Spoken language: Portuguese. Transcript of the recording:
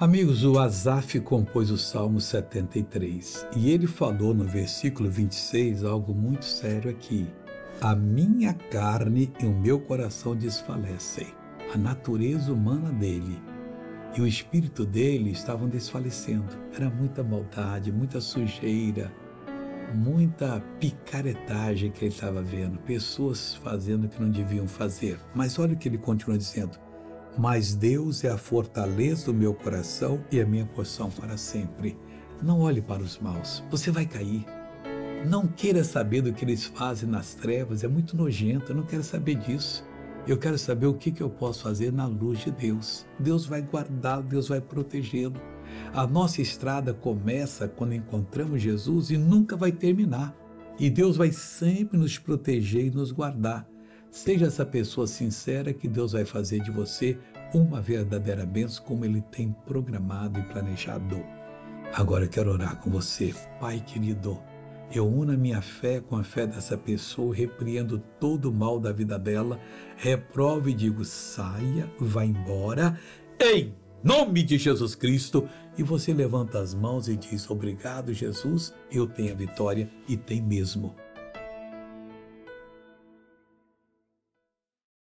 Amigos, o Asaf compôs o Salmo 73 e ele falou no versículo 26 algo muito sério aqui. A minha carne e o meu coração desfalecem, a natureza humana dele e o espírito dele estavam desfalecendo. Era muita maldade, muita sujeira, muita picaretagem que ele estava vendo, pessoas fazendo o que não deviam fazer. Mas olha o que ele continua dizendo: mas Deus é a fortaleza do meu coração e a minha porção para sempre. Não olhe para os maus, você vai cair. Não queira saber do que eles fazem nas trevas, é muito nojento, eu não quero saber disso. Eu quero saber o que, que eu posso fazer na luz de Deus. Deus vai guardá-lo, Deus vai protegê-lo. A nossa estrada começa quando encontramos Jesus e nunca vai terminar. E Deus vai sempre nos proteger e nos guardar. Seja essa pessoa sincera que Deus vai fazer de você uma verdadeira bênção como Ele tem programado e planejado. Agora eu quero orar com você, Pai querido. Eu uno a minha fé com a fé dessa pessoa, repreendo todo o mal da vida dela, reprovo e digo: saia, vá embora, em nome de Jesus Cristo. E você levanta as mãos e diz: Obrigado, Jesus, eu tenho a vitória e tem mesmo.